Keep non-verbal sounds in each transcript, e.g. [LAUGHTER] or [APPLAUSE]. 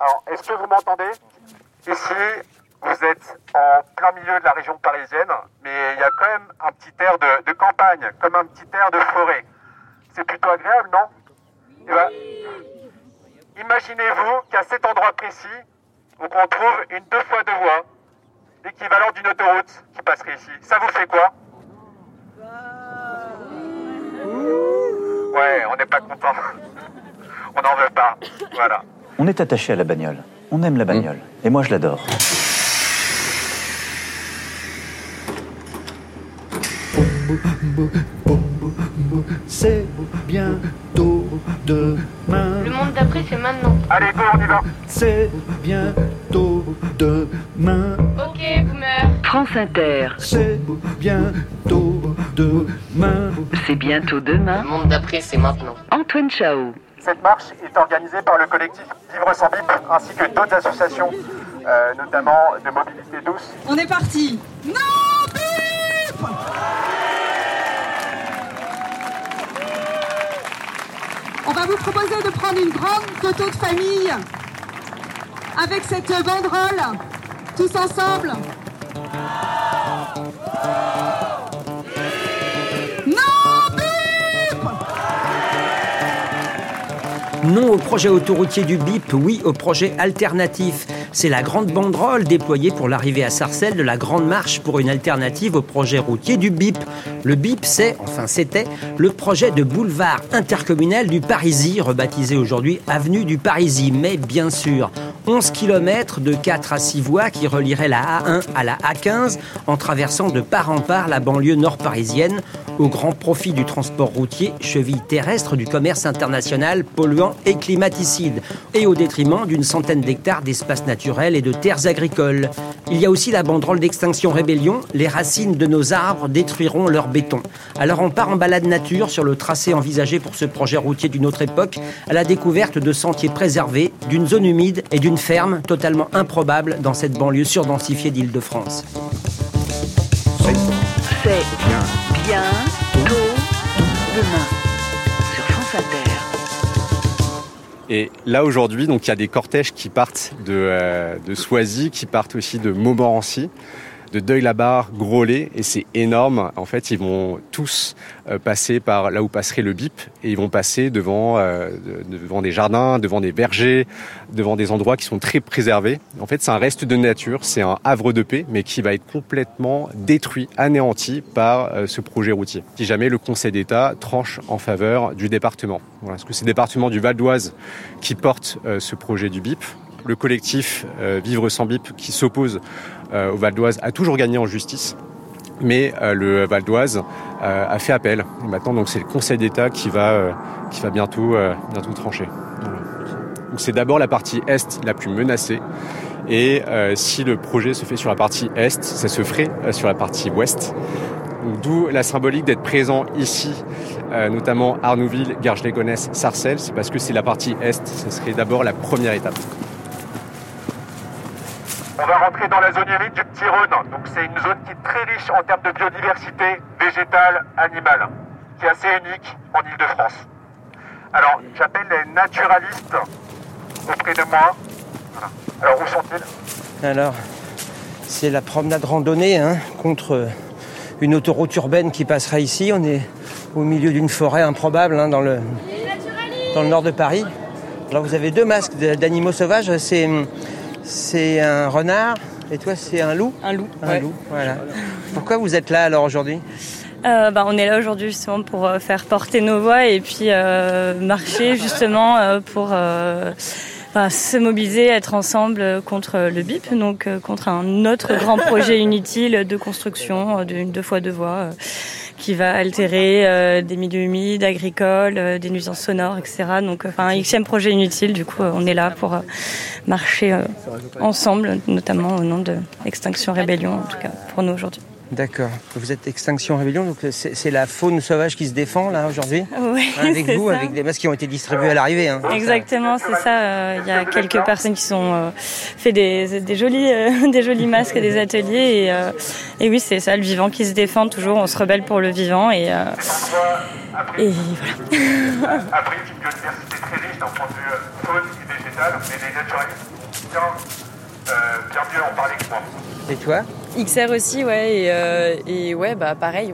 Alors, est-ce que vous m'entendez? Ici, vous êtes en plein milieu de la région parisienne, mais il y a quand même un petit air de, campagne, comme un petit air de forêt. C'est plutôt agréable, non? Eh ben, Imaginez-vous qu'à cet endroit précis, on trouve une deux fois deux voies, l'équivalent d'une autoroute qui passerait ici. Ça vous fait quoi? Ouais, on n'est pas content. on n'en veut pas. Voilà. On est attaché à la bagnole. On aime la bagnole. Et moi, je l'adore. C'est bientôt demain. Le monde d'après, c'est maintenant. Allez, go, on y va. C'est bientôt demain. Ok, boomer. France Inter. C'est bientôt demain. C'est bientôt demain. Le monde d'après, c'est maintenant. Antoine Chao. Cette marche est organisée par le collectif Vivre sans bip ainsi que d'autres associations, euh, notamment de mobilité douce. On est parti. Non bip On va vous proposer de prendre une grande photo de famille avec cette banderole, tous ensemble. Non au projet autoroutier du BIP, oui au projet alternatif. C'est la grande banderole déployée pour l'arrivée à Sarcelles de la grande marche pour une alternative au projet routier du BIP. Le BIP, c'est, enfin c'était, le projet de boulevard intercommunal du Parisis, rebaptisé aujourd'hui Avenue du Parisis. Mais bien sûr, 11 km de 4 à 6 voies qui relieraient la A1 à la A15 en traversant de part en part la banlieue nord parisienne au grand profit du transport routier, cheville terrestre du commerce international polluant et climaticide, et au détriment d'une centaine d'hectares d'espaces naturels et de terres agricoles. Il y a aussi la banderole d'extinction rébellion, les racines de nos arbres détruiront leur béton. Alors on part en balade nature sur le tracé envisagé pour ce projet routier d'une autre époque, à la découverte de sentiers préservés, d'une zone humide et d'une ferme totalement improbable dans cette banlieue surdensifiée d'Île-de-France. C'est bien, bien, demain sur France Inter. Et là aujourd'hui, donc il y a des cortèges qui partent de, euh, de Soisy, qui partent aussi de Montmorency de Deuil-la-Barre, Groslay, et c'est énorme. En fait, ils vont tous euh, passer par là où passerait le BIP, et ils vont passer devant, euh, devant des jardins, devant des vergers, devant des endroits qui sont très préservés. En fait, c'est un reste de nature, c'est un havre de paix, mais qui va être complètement détruit, anéanti par euh, ce projet routier. Si jamais le Conseil d'État tranche en faveur du département. Voilà, parce que c'est le département du Val d'Oise qui porte ce projet du BIP. Le collectif Vivre sans BIP qui s'oppose euh, au Val d'Oise a toujours gagné en justice. Mais euh, le Val d'Oise euh, a fait appel. maintenant, c'est le Conseil d'État qui va, qui va bientôt, bientôt trancher. c'est d'abord la partie est la plus menacée. Et si le projet se fait sur la partie est, ça se ferait sur la partie ouest. D'où la symbolique d'être présent ici, notamment Arnouville, Garges-les-Gonesse, Sarcelles. C'est parce que c'est la partie est, ce serait d'abord la première étape. On va rentrer dans la zone humide du Petit Rhône. Donc c'est une zone qui est très riche en termes de biodiversité végétale, animale, qui est assez unique en Ile-de-France. Alors j'appelle les naturalistes auprès de moi. Alors où sont-ils? Alors c'est la promenade randonnée hein, contre une autoroute urbaine qui passera ici. On est au milieu d'une forêt improbable hein, dans, le, nord de Paris. Alors vous avez deux masques d'animaux sauvages. C'est c'est un renard et toi c'est un loup Un loup. Un loup, voilà. Pourquoi vous êtes là alors aujourd'hui euh, bah, on est là aujourd'hui justement pour euh, faire porter nos voix et puis euh, marcher justement pour se mobiliser, être ensemble contre le BIP, donc contre un autre grand projet [LAUGHS] inutile de construction d'une deux fois deux voies qui va altérer euh, des milieux humides, agricoles, euh, des nuisances sonores, etc. Donc, enfin, un xème projet inutile. Du coup, on est là pour euh, marcher ensemble, notamment au nom de Extinction Rébellion, en tout cas pour nous aujourd'hui. D'accord. Vous êtes Extinction Rébellion, donc c'est la faune sauvage qui se défend là aujourd'hui [LAUGHS] Oui, hein, Avec vous, avec des masques qui ont été distribués à l'arrivée. Hein. Exactement, c'est ça. Il y a quelques personnes qui sont fait des, des jolis, [LAUGHS] des jolis masques et des ateliers. Et, et oui, c'est ça, le vivant qui se défend toujours. On se rebelle pour le vivant et, et voilà. [LAUGHS] Après, une biodiversité très riche d'un point de vue faune et végétale, mais les naturalistes bien, euh, bien mieux en parler que moi. Et toi? XR aussi, ouais, et, euh, et ouais, bah pareil,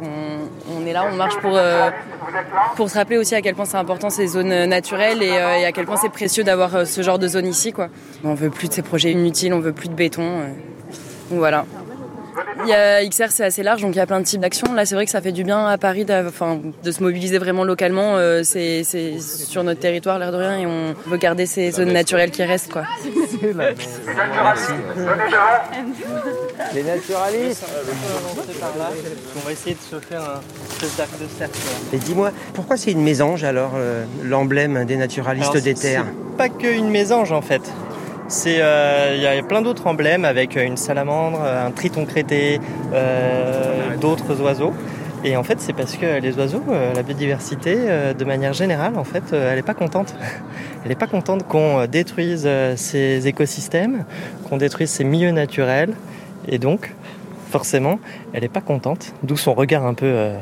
on, est là, on marche pour, euh, pour se rappeler aussi à quel point c'est important ces zones naturelles et, euh, et à quel point c'est précieux d'avoir ce genre de zone ici, quoi. On veut plus de ces projets inutiles, on veut plus de béton. voilà. Il y a XR, c'est assez large, donc il y a plein de types d'actions. Là, c'est vrai que ça fait du bien à Paris enfin, de se mobiliser vraiment localement. euh, c'est sur notre territoire, l'air de rien, et on veut garder ces zones naturelles qui restent, quoi. Les naturalistes On va essayer de se faire un espèce d'arc de cercle. Et dis-moi, pourquoi c'est une mésange alors, euh, l'emblème des naturalistes Alors, des terres? Pas qu'une mésange en fait. C'est, euh, il y a plein d'autres emblèmes avec une salamandre, un triton crété, euh, d'autres oiseaux. Et en fait, c'est parce que les oiseaux, euh, la biodiversité, euh, de manière générale, en fait, euh, elle n'est pas contente. [LAUGHS] Elle n'est pas contente qu'on euh, détruise euh, ces écosystèmes, qu'on détruise ces milieux naturels. Et donc, forcément, elle n'est pas contente. D'où son regard un peu euh,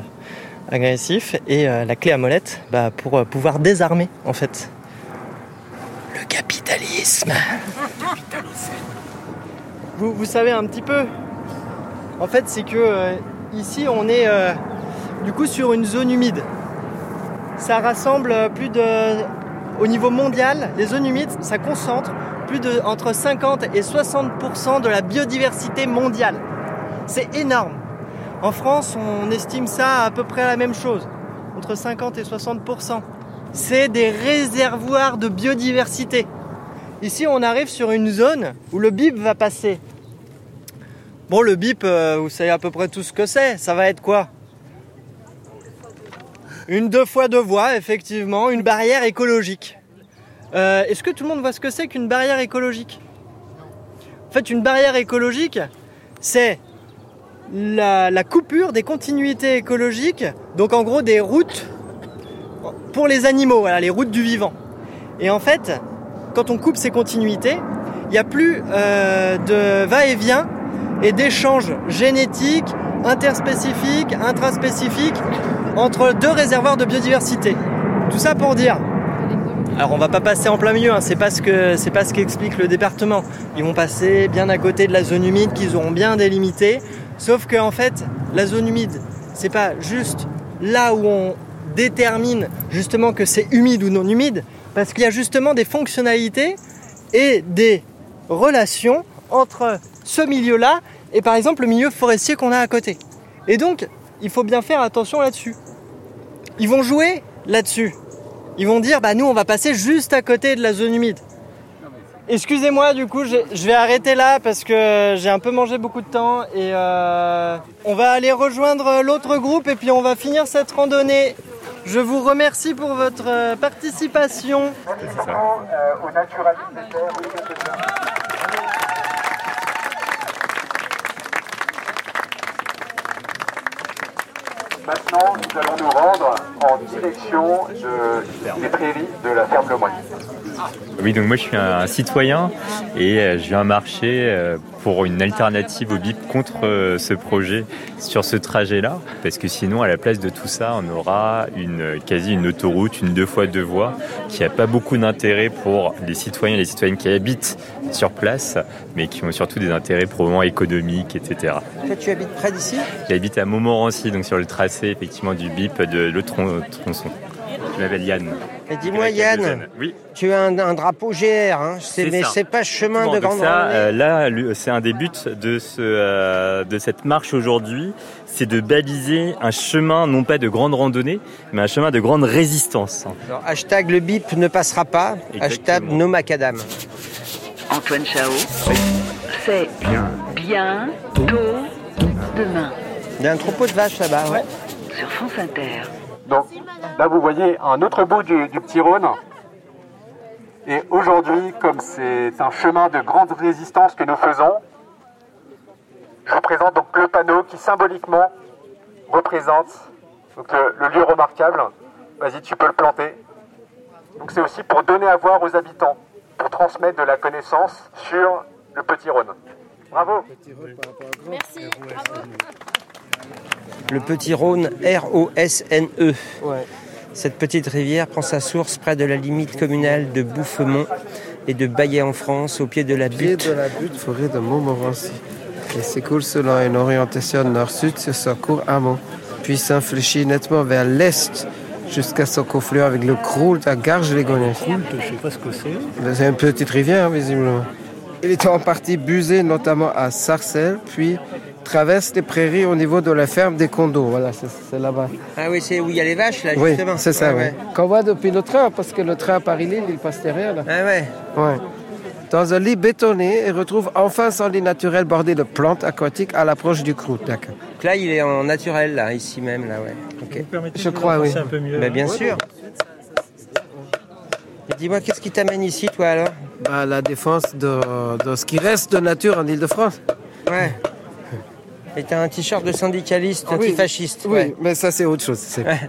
agressif. Et euh, la clé à molette, bah, pour euh, pouvoir désarmer, en fait, le capitalisme. [LAUGHS] Vous, savez un petit peu. En fait, c'est que euh, ici, on est euh, du coup sur une zone humide. Ça rassemble euh, plus de. Au niveau mondial, les zones humides, ça concentre plus de entre 50 et 60% de la biodiversité mondiale. C'est énorme. En France, on estime ça à peu près la même chose, entre 50 et 60%. C'est des réservoirs de biodiversité. Ici, on arrive sur une zone où le bip va passer. Bon, le bip, euh, vous savez à peu près tout ce que c'est. Ça va être quoi? Une deux fois deux voies, effectivement, une barrière écologique. Euh, Est-ce que tout le monde voit ce que c'est qu'une barrière écologique? En fait, une barrière écologique, c'est la, coupure des continuités écologiques, donc en gros des routes pour les animaux, les routes du vivant. Et en fait, quand on coupe ces continuités, il n'y a plus euh, de va-et-vient et d'échanges génétiques, interspécifiques, intraspécifiques entre deux réservoirs de biodiversité. Tout ça pour dire. Alors on va pas passer en plein milieu, hein, c'est pas ce que pas ce qu'explique le département. Ils vont passer bien à côté de la zone humide qu'ils auront bien délimitée. Sauf que en fait, la zone humide, c'est pas juste là où on détermine justement que c'est humide ou non humide, parce qu'il y a justement des fonctionnalités et des relations entre ce milieu-là et par exemple le milieu forestier qu'on a à côté. Et donc, il faut bien faire attention là-dessus. Ils vont jouer là-dessus. Ils vont dire, bah nous on va passer juste à côté de la zone humide. Excusez-moi, du coup, je vais arrêter là parce que j'ai un peu mangé beaucoup de temps et euh, on va aller rejoindre l'autre groupe et puis on va finir cette randonnée. Je vous remercie pour votre euh, participation. quelques-uns. Maintenant, nous allons nous rendre en direction de- des prairies de la ferme Le. Oui, donc moi je suis un citoyen et euh, je viens marcher euh, pour une alternative au BIP contre euh, ce projet sur ce trajet-là, parce que sinon à la place de tout ça, on aura une quasi une autoroute, une deux fois deux voies, qui n'a pas beaucoup d'intérêt pour les citoyens et les citoyennes qui habitent sur place, mais qui ont surtout des intérêts probablement économiques, etc. Toi, tu habites près d'ici? J'habite à Montmorency, donc sur le tracé effectivement du BIP de le tron- tronçon. Je m'appelle Yann. Et dis-moi, Yann. Oui. tu as un, un drapeau GR, hein, c'est- C'est mais ça. c'est pas chemin de grande ça, randonnée. euh, là, c'est un des buts de, ce, euh, de cette marche aujourd'hui, c'est de baliser un chemin, non pas de grande randonnée, mais un chemin de grande résistance. Alors, hashtag le bip ne passera pas, hashtag no macadam. Antoine Chao. C'est bien tôt demain. Il y a un troupeau de vaches là-bas. Ouais. Sur France Inter. Donc là, vous voyez un autre bout du, du petit Rhône. Et aujourd'hui, comme c'est un chemin de grande résistance que nous faisons, je vous présente donc le panneau qui symboliquement représente donc, le, le lieu remarquable. Vas-y, tu peux le planter. Donc c'est aussi pour donner à voir aux habitants, pour transmettre de la connaissance sur le petit Rhône. Bravo. Merci, bravo. Le petit Rhône, R-O-S-N-E. Cette petite rivière prend sa source près de la limite communale de Bouffemont et de Baillet en France, au pied de la Pied butte. de la butte, forêt de Montmorency. Et s'écoule selon une orientation nord-sud sur son cours amont, puis s'infléchit nettement vers l'est jusqu'à son confluent avec le Croult à Garges-les-Gonesse. Je sais pas ce que c'est. C'est une petite rivière, visiblement. Il est en partie busé, notamment à Sarcelles, puis traverse les prairies au niveau de la ferme des condos. Voilà, c'est là-bas. Ah oui, c'est où il y a les vaches là, Oui, justement. c'est ça, Ouais, oui. Qu'on voit depuis le train, parce que le train Paris-Lille, il passe derrière. Là. Ah ouais. Ouais. Dans un lit bétonné, et retrouve enfin son lit naturel bordé de plantes aquatiques à l'approche du Croult. D'accord. Donc là, il est en naturel, là, ici même, là, ouais. Ok. Je crois, oui. Bah, bien sûr. Dis-moi, qu'est-ce qui t'amène ici, toi, alors? Bah, la défense de, de ce qui reste de nature en Ile-de-France. Ouais. Et t'as un t-shirt de syndicaliste Oui, antifasciste. Oui, ouais. mais ça c'est autre chose.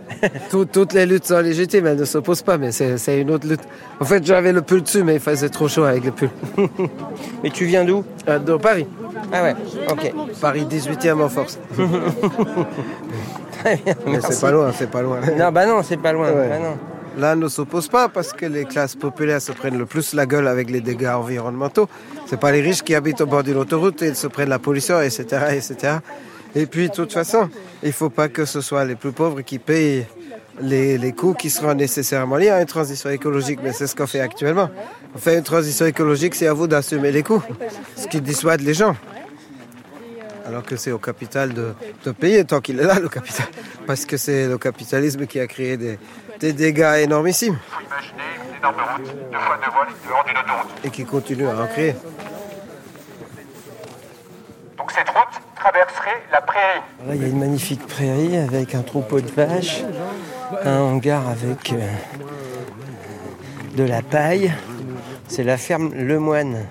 [LAUGHS] Tout- toutes les luttes sont légitimes, elles ne s'opposent pas, mais c'est une autre lutte. En fait, j'avais le pull dessus, mais il faisait trop chaud avec le pull. [LAUGHS] mais tu viens d'où? De Paris. Ah ouais, ok. Paris 18e en force. [LAUGHS] Très bien, mais c'est pas loin, c'est pas loin. Non, bah non, c'est pas loin. Ouais. bah non. Là, ne s'oppose pas parce que les classes populaires se prennent le plus la gueule avec les dégâts environnementaux. C'est pas les riches qui habitent au bord d'une autoroute et ils se prennent la pollution, etc., etc. Et puis, de toute façon, il faut pas que ce soit les plus pauvres qui payent les, les coûts qui seront nécessairement liés à une transition écologique. Mais c'est ce qu'on fait actuellement. On fait une transition écologique, c'est à vous d'assumer les coûts, ce qui dissuade les gens. Alors que c'est au capital de, de payer tant qu'il est là, le capital. Parce que c'est le capitalisme qui a créé des, des dégâts énormissimes Imaginez une énorme route, deux fois deux voies, dehors d'une autoroute. et qui continue à en créer. Donc cette route traverserait la prairie. Là, il y a une magnifique prairie avec un troupeau de vaches, un hangar avec euh, de la paille. C'est la ferme Lemoine.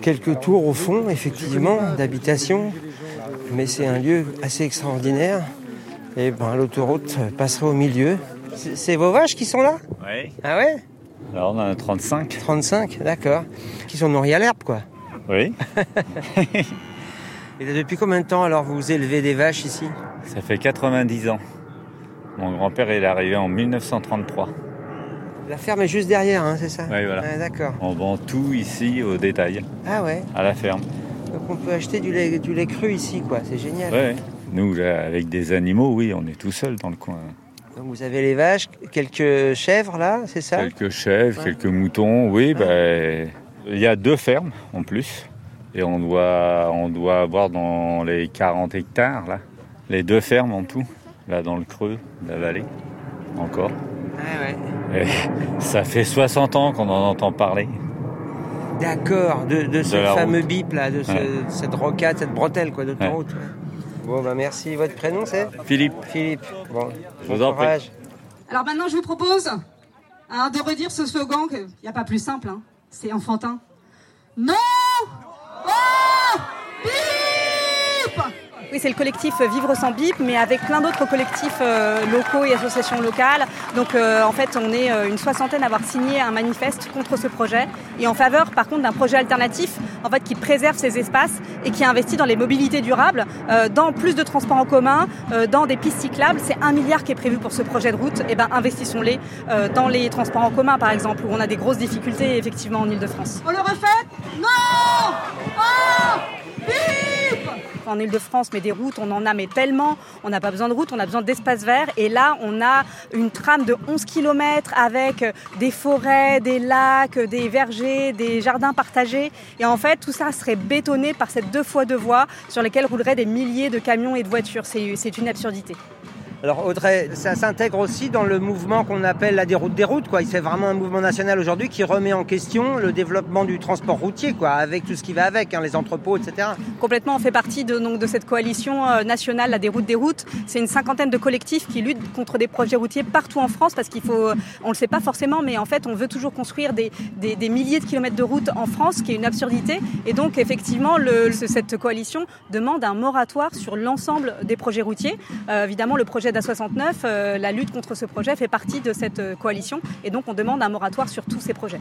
Quelques tours au fond, effectivement, d'habitation, mais c'est un lieu assez extraordinaire. Et ben, l'autoroute passerait au milieu. C'est vos vaches qui sont là Oui. Ah ouais Alors on en a 35. 35, d'accord. Qui sont nourris à l'herbe, quoi. Oui. [LAUGHS] Et depuis combien de temps alors vous élevez des vaches ici? Ça fait 90 ans. Mon grand-père est arrivé en 1933. La ferme est juste derrière, hein, c'est ça? Oui, voilà. Ah, d'accord. On vend tout ici au détail, Ah ouais à la ferme. Donc on peut acheter du lait, du lait cru ici, quoi. C'est génial. Ouais. Nous, là, avec des animaux, oui, on est tout seul dans le coin. Donc vous avez les vaches, quelques chèvres là, c'est ça? Quelques chèvres, Ouais. quelques moutons, oui. ben, il y a deux fermes en plus. Et on doit, on doit avoir dans les 40 hectares, là, les deux fermes en tout, là dans le creux de la vallée, encore. Ah ouais. Et ça fait 60 ans qu'on en entend parler. D'accord, de, de ce De fameux route. bip là, de ce- Ouais. cette rocade, cette bretelle quoi, d'autoroute. ouais. Bon bah merci. Votre prénom c'est Philippe. Philippe. Bon, Je vous en prie. Alors maintenant, je vous propose hein, de redire ce slogan qu'il n'y a pas plus simple. hein. C'est enfantin. Non Oh Bip Oui, c'est le collectif Vivre sans bip, mais avec plein d'autres collectifs euh, locaux et associations locales. Donc euh, en fait, on est euh, une soixantaine à avoir signé un manifeste contre ce projet et en faveur par contre d'un projet alternatif en fait, qui préserve ces espaces et qui investit dans les mobilités durables, dans plus de transports en commun, dans des pistes cyclables. C'est un milliard qui est prévu pour ce projet de route. Et ben investissons-les dans les transports en commun par exemple, où on a des grosses difficultés effectivement en Ile-de-France. On le refait? Non Oh en Ile-de-France, mais des routes, on en a tellement. On n'a pas besoin de routes, on a besoin d'espaces verts. Et là, on a une trame de 11 km avec des forêts, des lacs, des vergers, des jardins partagés. Et en fait, tout ça serait bétonné par cette deux fois deux voies sur lesquelles rouleraient des milliers de camions et de voitures. C'est une absurdité. Alors Audrey, ça s'intègre aussi dans le mouvement qu'on appelle la déroute des routes. Quoi. C'est vraiment un mouvement national aujourd'hui qui remet en question le développement du transport routier, quoi, avec tout ce qui va avec, hein, les entrepôts, etc. Complètement, on fait partie de, donc, de cette coalition euh, nationale, la déroute des routes. C'est une cinquantaine de collectifs qui luttent contre des projets routiers partout en France parce qu'il faut, on le sait pas forcément, mais en fait, on veut toujours construire des, des, milliers de kilomètres de routes en France, ce qui est une absurdité. Et donc, effectivement, cette coalition demande un moratoire sur l'ensemble des projets routiers. Euh, évidemment, le projet projet d'A69, la lutte contre ce projet fait partie de cette coalition et donc on demande un moratoire sur tous ces projets.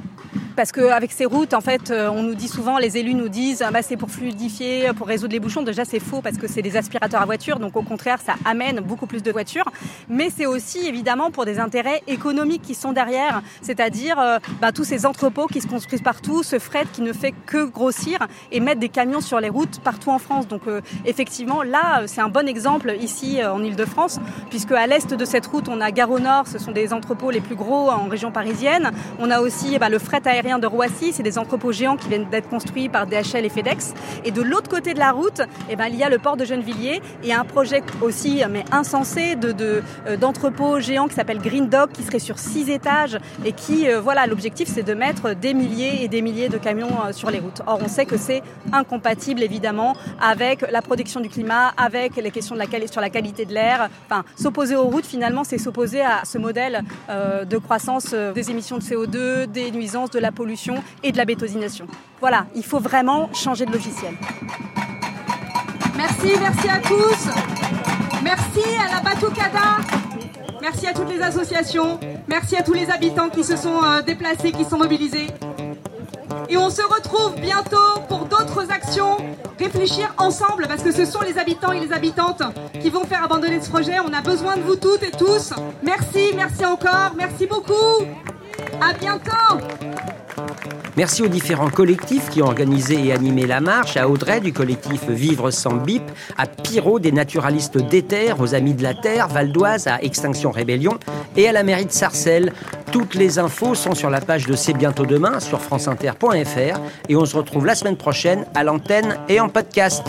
Parce qu'avec ces routes, en fait, on nous dit souvent, les élus nous disent, ah bah, c'est pour fluidifier, pour résoudre les bouchons. Déjà, c'est faux parce que c'est des aspirateurs à voiture, donc au contraire, ça amène beaucoup plus de voitures. Mais c'est aussi évidemment pour des intérêts économiques qui sont derrière, c'est-à-dire bah, tous ces entrepôts qui se construisent partout, ce fret qui ne fait que grossir et mettre des camions sur les routes partout en France. Donc effectivement, là, c'est un bon exemple ici en Ile-de-France, puisque à l'est de cette route, on a Gare au Nord, ce sont des entrepôts les plus gros en région parisienne. On a aussi bah, le fret aérien de Roissy, c'est des entrepôts géants qui viennent d'être construits par DHL et FedEx. Et de l'autre côté de la route, eh ben, il y a le port de Gennevilliers et un projet aussi, mais insensé, de, d'entrepôts géants qui s'appelle Green Dog, qui serait sur six étages et qui, euh, voilà, l'objectif c'est de mettre des milliers et des milliers de camions euh, sur les routes. Or, on sait que c'est incompatible évidemment avec la protection du climat, avec les questions de la sur la qualité de l'air. Enfin, s'opposer aux routes, finalement, c'est s'opposer à ce modèle euh, de croissance des émissions de CO2, des nuisances, de la pollution et de la bétonisation. Voilà, il faut vraiment changer de logiciel. Merci, merci à tous. Merci à la Batucada. Merci à toutes les associations. Merci à tous les habitants qui se sont euh, déplacés, qui sont mobilisés. Et on se retrouve bientôt pour d'autres actions, réfléchir ensemble, parce que ce sont les habitants et les habitantes qui vont faire abandonner ce projet. On a besoin de vous toutes et tous. Merci, merci encore, merci beaucoup. À bientôt. Merci aux différents collectifs qui ont organisé et animé la marche, à Audrey du collectif Vivre sans bip, à Pyro des naturalistes d'éther, aux Amis de la Terre, Val d'Oise à Extinction Rébellion et à la mairie de Sarcelles. Toutes les infos sont sur la page de C'est bientôt demain sur franceinter.fr et on se retrouve la semaine prochaine à l'antenne et en podcast.